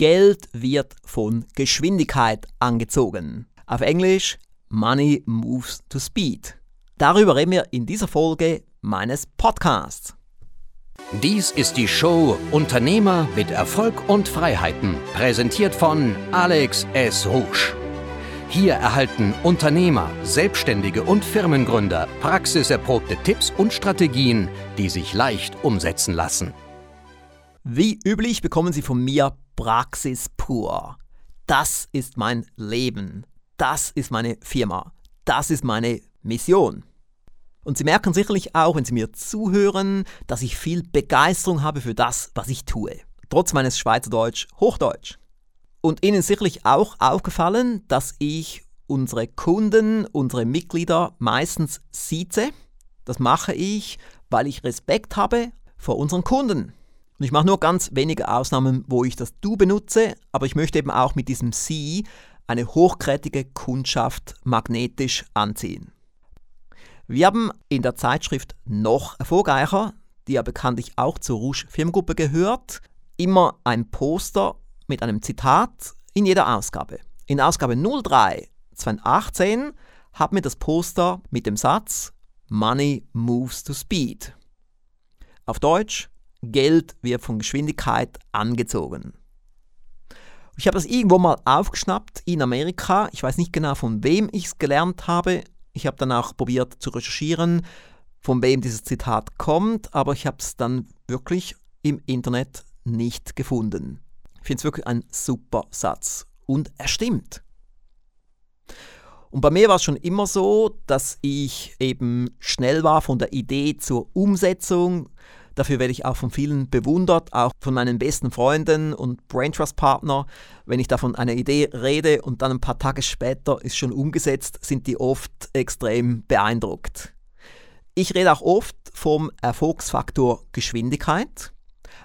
Geld wird von Geschwindigkeit angezogen. Auf Englisch Money moves to speed. Darüber reden wir in dieser Folge meines Podcasts. Dies ist die Show Unternehmer mit Erfolg und Freiheiten, präsentiert von Alex S. Rouge. Hier erhalten Unternehmer, Selbstständige und Firmengründer praxiserprobte Tipps und Strategien, die sich leicht umsetzen lassen. Wie üblich bekommen Sie von mir Praxis pur. Das ist mein Leben. Das ist meine Firma. Das ist meine Mission. Und Sie merken sicherlich auch, wenn Sie mir zuhören, dass ich viel Begeisterung habe für das, was ich tue. Trotz meines Schweizerdeutsch Hochdeutsch. Und Ihnen sicherlich auch aufgefallen, dass ich unsere Kunden, unsere Mitglieder meistens sieze. Das mache ich, weil ich Respekt habe vor unseren Kunden. Und ich mache nur ganz wenige Ausnahmen, wo ich das Du benutze, aber ich möchte eben auch mit diesem Sie eine hochkräftige Kundschaft magnetisch anziehen. Wir haben in der Zeitschrift noch erfolgreicher, die ja bekanntlich auch zur Rouge Firmengruppe gehört, immer ein Poster mit einem Zitat in jeder Ausgabe. In Ausgabe 03 2018 haben wir das Poster mit dem Satz Money moves to speed. Auf Deutsch, Geld wird von Geschwindigkeit angezogen. Ich habe das irgendwo mal aufgeschnappt in Amerika. Ich weiß nicht genau, von wem ich es gelernt habe. Ich habe dann auch probiert zu recherchieren, von wem dieses Zitat kommt, aber ich habe es dann wirklich im Internet nicht gefunden. Ich finde es wirklich ein super Satz. Und er stimmt. Und bei mir war es schon immer so, dass ich eben schnell war von der Idee zur Umsetzung. Dafür werde ich auch von vielen bewundert, auch von meinen besten Freunden und Braintrust-Partner. Wenn ich davon eine Idee rede und dann ein paar Tage später ist schon umgesetzt, sind die oft extrem beeindruckt. Ich rede auch oft vom Erfolgsfaktor Geschwindigkeit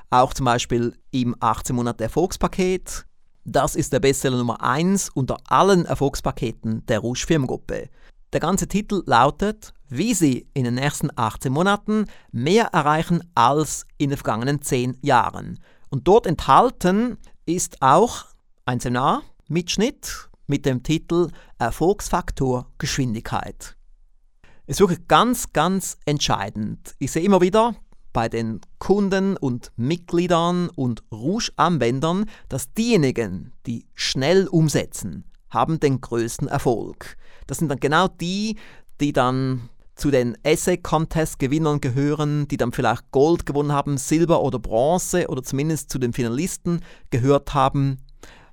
auch zum Beispiel im 18 Monate Erfolgspaket. Das ist der Bestseller Nummer 1 unter allen Erfolgspaketen der Rouge Firmengruppe. Der ganze Titel lautet, wie Sie in den nächsten 18 Monaten mehr erreichen als in den vergangenen 10 Jahren. Und dort enthalten ist auch ein Seminar-Mitschnitt mit dem Titel Erfolgsfaktor Geschwindigkeit. Ist wirklich ganz, ganz entscheidend. Ich sehe immer wieder, bei den Kunden und Mitgliedern und Rouge-Anwendern, dass diejenigen, die schnell umsetzen, haben den größten Erfolg. Das sind dann genau die, die dann zu den Essay-Contest-Gewinnern gehören, die dann vielleicht Gold gewonnen haben, Silber oder Bronze oder zumindest zu den Finalisten gehört haben,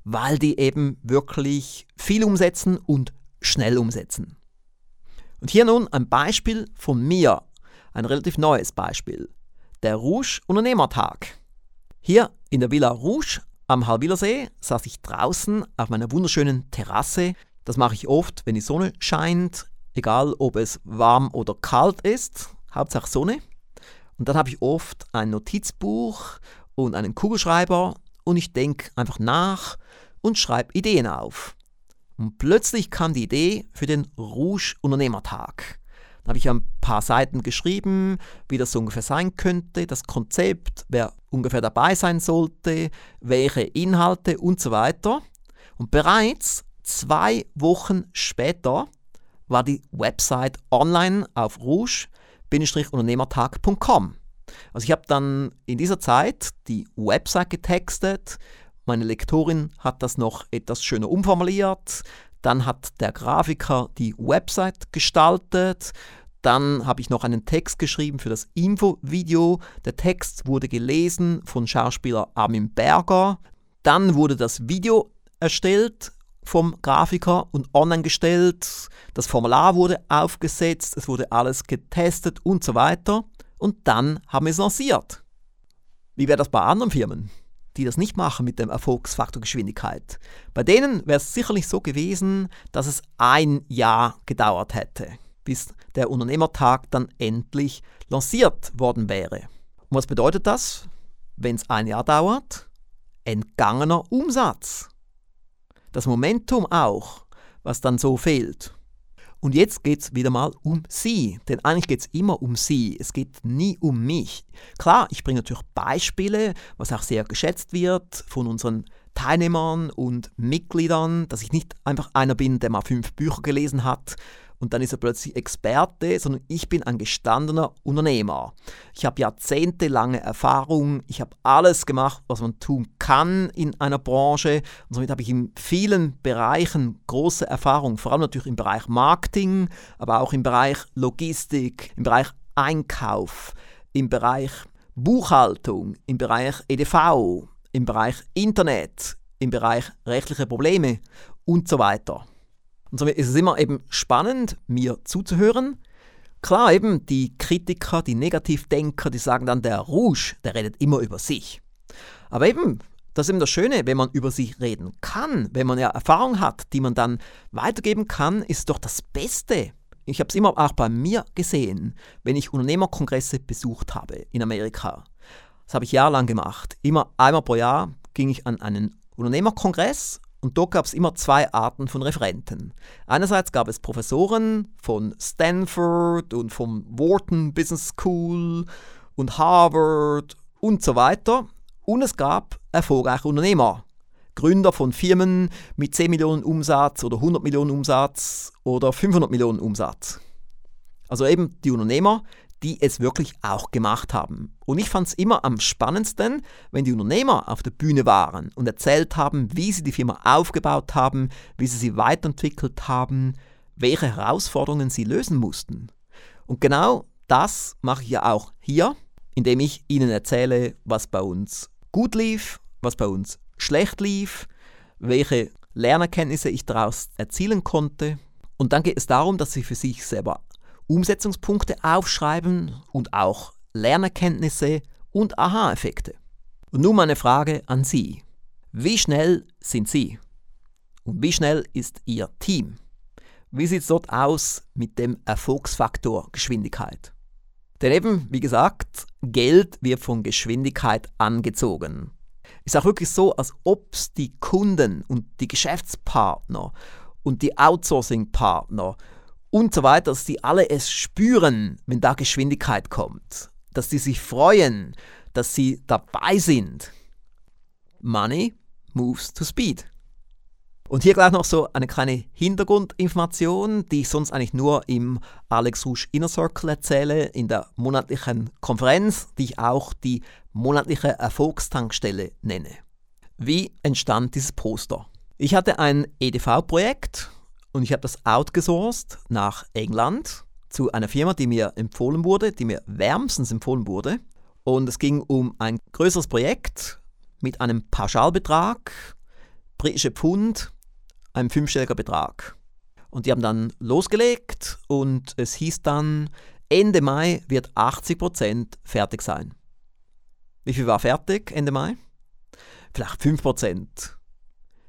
weil die eben wirklich viel umsetzen und schnell umsetzen. Und hier nun ein Beispiel von mir, ein relativ neues Beispiel der Rouge Unternehmertag. Hier in der Villa Rouge am Halwilersee saß ich draußen auf meiner wunderschönen Terrasse. Das mache ich oft, wenn die Sonne scheint, egal ob es warm oder kalt ist, Hauptsache Sonne. Und dann habe ich oft ein Notizbuch und einen Kugelschreiber und ich denke einfach nach und schreibe Ideen auf. Und plötzlich kam die Idee für den Rouge Unternehmertag. Da habe ich ein paar Seiten geschrieben, wie das so ungefähr sein könnte, das Konzept, wer ungefähr dabei sein sollte, welche Inhalte und so weiter. Und bereits zwei Wochen später war die Website online auf rouge-unternehmertag.com. Also ich habe dann in dieser Zeit die Website getextet, meine Lektorin hat das noch etwas schöner umformuliert, dann hat der Grafiker die Website gestaltet. Dann habe ich noch einen Text geschrieben für das Infovideo. Der Text wurde gelesen von Schauspieler Armin Berger. Dann wurde das Video erstellt vom Grafiker und online gestellt. Das Formular wurde aufgesetzt, es wurde alles getestet und so weiter. Und dann haben wir es lanciert. Wie wäre das bei anderen Firmen? die das nicht machen mit dem Erfolgsfaktor Geschwindigkeit. Bei denen wäre es sicherlich so gewesen, dass es ein Jahr gedauert hätte, bis der Unternehmertag dann endlich lanciert worden wäre. Und was bedeutet das, wenn es ein Jahr dauert? Entgangener Umsatz. Das Momentum auch, was dann so fehlt. Und jetzt geht es wieder mal um Sie, denn eigentlich geht es immer um Sie, es geht nie um mich. Klar, ich bringe natürlich Beispiele, was auch sehr geschätzt wird von unseren Teilnehmern und Mitgliedern, dass ich nicht einfach einer bin, der mal fünf Bücher gelesen hat und dann ist er plötzlich Experte, sondern ich bin ein gestandener Unternehmer. Ich habe jahrzehntelange Erfahrung, ich habe alles gemacht, was man tun kann in einer Branche und somit habe ich in vielen Bereichen große Erfahrung, vor allem natürlich im Bereich Marketing, aber auch im Bereich Logistik, im Bereich Einkauf, im Bereich Buchhaltung, im Bereich EDV, im Bereich Internet, im Bereich rechtliche Probleme und so weiter. Und somit ist es immer eben spannend, mir zuzuhören. Klar, eben die Kritiker, die Negativdenker, die sagen dann, der Rouge, der redet immer über sich. Aber eben, das ist eben das Schöne, wenn man über sich reden kann, wenn man ja Erfahrung hat, die man dann weitergeben kann, ist doch das Beste. Ich habe es immer auch bei mir gesehen, wenn ich Unternehmerkongresse besucht habe in Amerika. Das habe ich jahrelang gemacht. Immer einmal pro Jahr ging ich an einen Unternehmerkongress und dort gab es immer zwei Arten von Referenten. Einerseits gab es Professoren von Stanford und vom Wharton Business School und Harvard und so weiter. Und es gab erfolgreiche Unternehmer, Gründer von Firmen mit 10 Millionen Umsatz oder 100 Millionen Umsatz oder 500 Millionen Umsatz. Also eben die Unternehmer, die es wirklich auch gemacht haben. Und ich fand es immer am spannendsten, wenn die Unternehmer auf der Bühne waren und erzählt haben, wie sie die Firma aufgebaut haben, wie sie sie weiterentwickelt haben, welche Herausforderungen sie lösen mussten. Und genau das mache ich ja auch hier, indem ich Ihnen erzähle, was bei uns gut lief, was bei uns schlecht lief, welche Lernerkenntnisse ich daraus erzielen konnte. Und dann geht es darum, dass Sie für sich selber Umsetzungspunkte aufschreiben und auch Lernerkenntnisse und Aha-Effekte. Und nun meine Frage an Sie. Wie schnell sind Sie? Und wie schnell ist Ihr Team? Wie sieht es dort aus mit dem Erfolgsfaktor Geschwindigkeit? Denn eben, wie gesagt, Geld wird von Geschwindigkeit angezogen. Ist auch wirklich so, als ob es die Kunden und die Geschäftspartner und die Outsourcing-Partner und so weiter, dass die alle es spüren, wenn da Geschwindigkeit kommt, dass sie sich freuen, dass sie dabei sind. Money moves to speed. Und hier gleich noch so eine kleine Hintergrundinformation, die ich sonst eigentlich nur im Alex Rouge Inner Circle erzähle, in der monatlichen Konferenz, die ich auch die monatliche Erfolgstankstelle nenne. Wie entstand dieses Poster? Ich hatte ein EDV-Projekt und ich habe das outgesourced nach England zu einer Firma, die mir empfohlen wurde, die mir wärmstens empfohlen wurde. Und es ging um ein größeres Projekt mit einem Pauschalbetrag, britische Pfund, ein fünfstelliger Betrag. Und die haben dann losgelegt und es hieß dann, Ende Mai wird 80% fertig sein. Wie viel war fertig Ende Mai? Vielleicht 5%,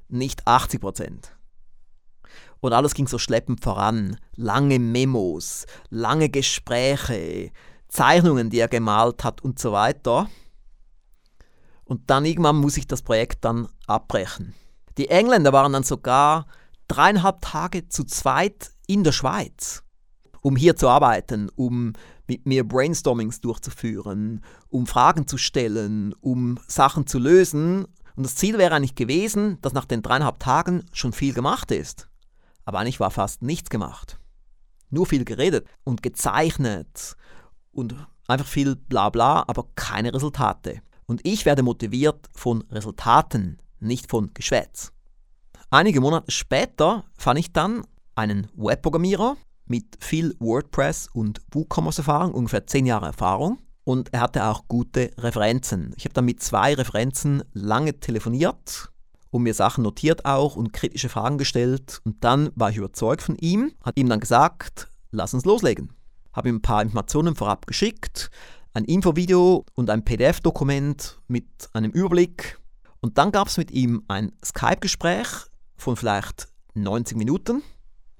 nicht 80%. Und alles ging so schleppend voran. Lange Memos, lange Gespräche, Zeichnungen, die er gemalt hat und so weiter. Und dann irgendwann muss ich das Projekt dann abbrechen. Die Engländer waren dann sogar dreieinhalb Tage zu zweit in der Schweiz, um hier zu arbeiten, um mit mir Brainstormings durchzuführen, um Fragen zu stellen, um Sachen zu lösen. Und das Ziel wäre eigentlich gewesen, dass nach den dreieinhalb Tagen schon viel gemacht ist. Aber eigentlich war fast nichts gemacht. Nur viel geredet und gezeichnet und einfach viel Blabla, aber keine Resultate. Und ich werde motiviert von Resultaten, nicht von Geschwätz. Einige Monate später fand ich dann einen Webprogrammierer mit viel WordPress und WooCommerce-Erfahrung, ungefähr 10 Jahre Erfahrung. Und er hatte auch gute Referenzen. Ich habe dann mit zwei Referenzen lange telefoniert und mir Sachen notiert auch und kritische Fragen gestellt. Und dann war ich überzeugt von ihm, hat ihm dann gesagt, lass uns loslegen. Habe ihm ein paar Informationen vorab geschickt, ein Infovideo und ein PDF-Dokument mit einem Überblick. Und dann gab es mit ihm ein Skype-Gespräch von vielleicht 90 Minuten.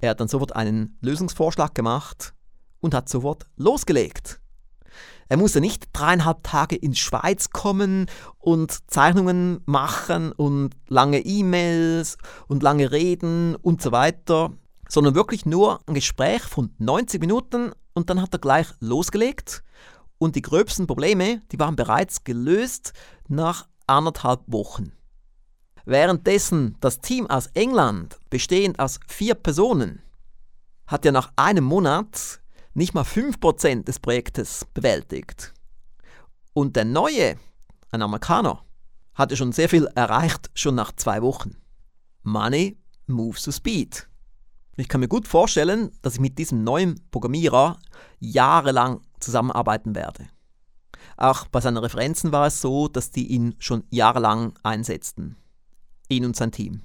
Er hat dann sofort einen Lösungsvorschlag gemacht und hat sofort losgelegt. Er musste nicht dreieinhalb Tage in die Schweiz kommen und Zeichnungen machen und lange E-Mails und lange Reden und so weiter, sondern wirklich nur ein Gespräch von 90 Minuten und dann hat er gleich losgelegt und die gröbsten Probleme, die waren bereits gelöst nach anderthalb Wochen. Währenddessen das Team aus England, bestehend aus vier Personen, hat ja nach einem Monat nicht mal 5% des Projektes bewältigt. Und der neue, ein Amerikaner, hatte schon sehr viel erreicht, schon nach zwei Wochen. Money moves to speed. Ich kann mir gut vorstellen, dass ich mit diesem neuen Programmierer jahrelang zusammenarbeiten werde. Auch bei seinen Referenzen war es so, dass die ihn schon jahrelang einsetzten. Ihn und sein Team.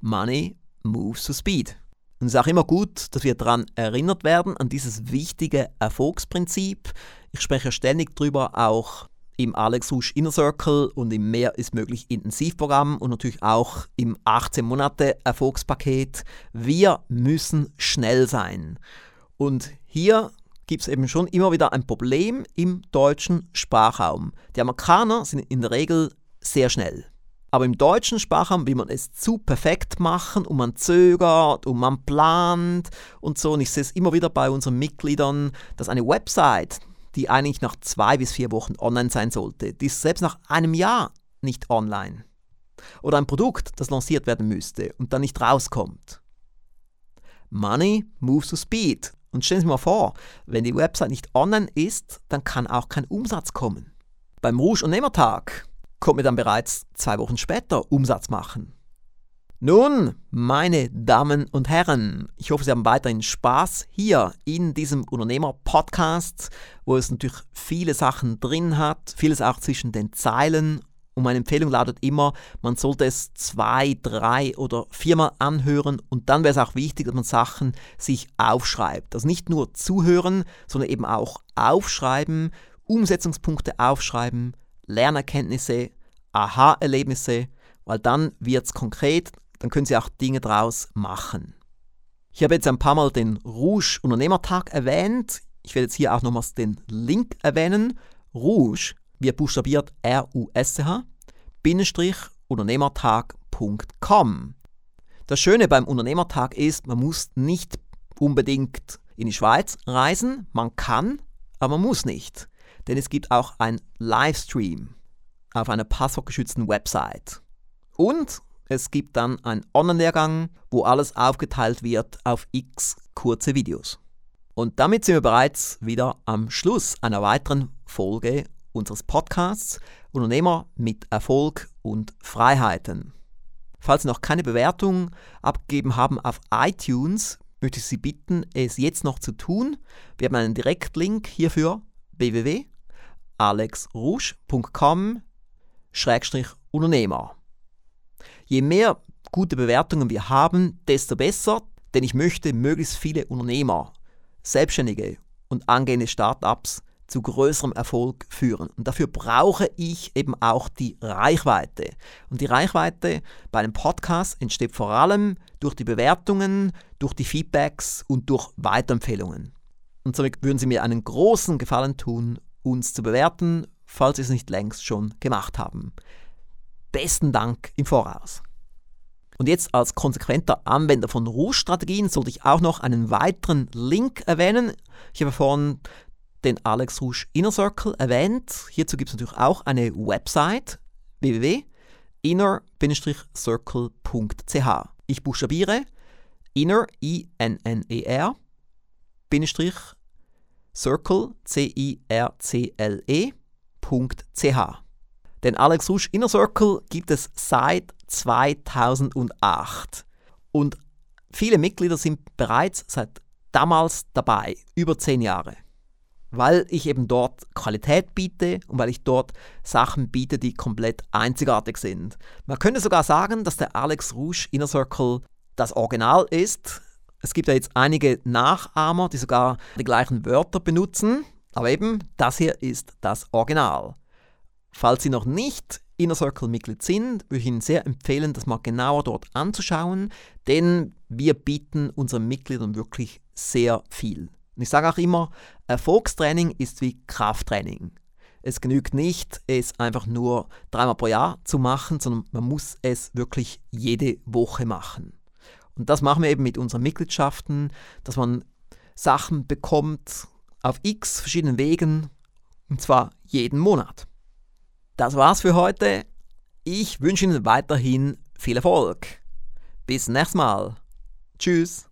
Money moves to speed. Und es ist auch immer gut, dass wir daran erinnert werden, an dieses wichtige Erfolgsprinzip. Ich spreche ständig darüber, auch im Alex Rouge Inner Circle und im Mehr ist möglich Intensivprogramm und natürlich auch im 18 Monate Erfolgspaket. Wir müssen schnell sein. Und hier gibt es eben schon immer wieder ein Problem im deutschen Sprachraum. Die Amerikaner sind in der Regel sehr schnell. Aber im deutschen Sprachraum will man es zu perfekt machen und man zögert und man plant und so. Und ich sehe es immer wieder bei unseren Mitgliedern, dass eine Website, die eigentlich nach zwei bis vier Wochen online sein sollte, die ist selbst nach einem Jahr nicht online. Oder ein Produkt, das lanciert werden müsste und dann nicht rauskommt. Money moves to speed. Und stellen Sie sich mal vor, wenn die Website nicht online ist, dann kann auch kein Umsatz kommen. Beim Rouge- und Nehmertag konnte dann bereits zwei Wochen später Umsatz machen. Nun, meine Damen und Herren, ich hoffe, Sie haben weiterhin Spaß hier in diesem Unternehmer-Podcast, wo es natürlich viele Sachen drin hat, vieles auch zwischen den Zeilen. Und meine Empfehlung lautet immer, man sollte es zwei, drei oder viermal anhören und dann wäre es auch wichtig, dass man Sachen sich aufschreibt. Also nicht nur zuhören, sondern eben auch aufschreiben, Umsetzungspunkte aufschreiben, Lernerkenntnisse, Aha-Erlebnisse, weil dann wird es konkret, dann können Sie auch Dinge daraus machen. Ich habe jetzt ein paar Mal den Rouge Unternehmertag erwähnt. Ich werde jetzt hier auch nochmals den Link erwähnen. Rouge wird buchstabiert R-U-S-C-H, Bindestrich Unternehmertag.com. Das Schöne beim Unternehmertag ist, man muss nicht unbedingt in die Schweiz reisen. Man kann, aber man muss nicht denn es gibt auch ein Livestream auf einer passwortgeschützten Website. Und es gibt dann einen Online-Lehrgang, wo alles aufgeteilt wird auf x kurze Videos. Und damit sind wir bereits wieder am Schluss einer weiteren Folge unseres Podcasts Unternehmer mit Erfolg und Freiheiten. Falls Sie noch keine Bewertung abgegeben haben auf iTunes, möchte ich Sie bitten, es jetzt noch zu tun. Wir haben einen Direktlink hierfür www alexrusch.com-Unternehmer. Je mehr gute Bewertungen wir haben, desto besser, denn ich möchte möglichst viele Unternehmer, Selbstständige und angehende Startups zu größerem Erfolg führen. Und dafür brauche ich eben auch die Reichweite. Und die Reichweite bei einem Podcast entsteht vor allem durch die Bewertungen, durch die Feedbacks und durch Weiterempfehlungen. Und somit würden Sie mir einen großen Gefallen tun uns zu bewerten, falls Sie es nicht längst schon gemacht haben. Besten Dank im Voraus. Und jetzt als konsequenter Anwender von Rouge-Strategien sollte ich auch noch einen weiteren Link erwähnen. Ich habe vorhin den Alex Rouge Inner Circle erwähnt. Hierzu gibt es natürlich auch eine Website www.inner-circle.ch. Ich buchstabiere inner, I-N-N-E-R, Bindestrich Circle, C-I-R-C-L-E, .ch. Den Alex Rusch Inner Circle gibt es seit 2008 und viele Mitglieder sind bereits seit damals dabei, über zehn Jahre. Weil ich eben dort Qualität biete und weil ich dort Sachen biete, die komplett einzigartig sind. Man könnte sogar sagen, dass der Alex Rouge Inner Circle das Original ist, es gibt ja jetzt einige Nachahmer, die sogar die gleichen Wörter benutzen, aber eben das hier ist das Original. Falls Sie noch nicht Inner Circle Mitglied sind, würde ich Ihnen sehr empfehlen, das mal genauer dort anzuschauen, denn wir bieten unseren Mitgliedern wirklich sehr viel. Und ich sage auch immer, Erfolgstraining ist wie Krafttraining. Es genügt nicht, es einfach nur dreimal pro Jahr zu machen, sondern man muss es wirklich jede Woche machen. Und das machen wir eben mit unseren Mitgliedschaften, dass man Sachen bekommt auf x verschiedenen Wegen und zwar jeden Monat. Das war's für heute. Ich wünsche Ihnen weiterhin viel Erfolg. Bis nächstes Mal. Tschüss.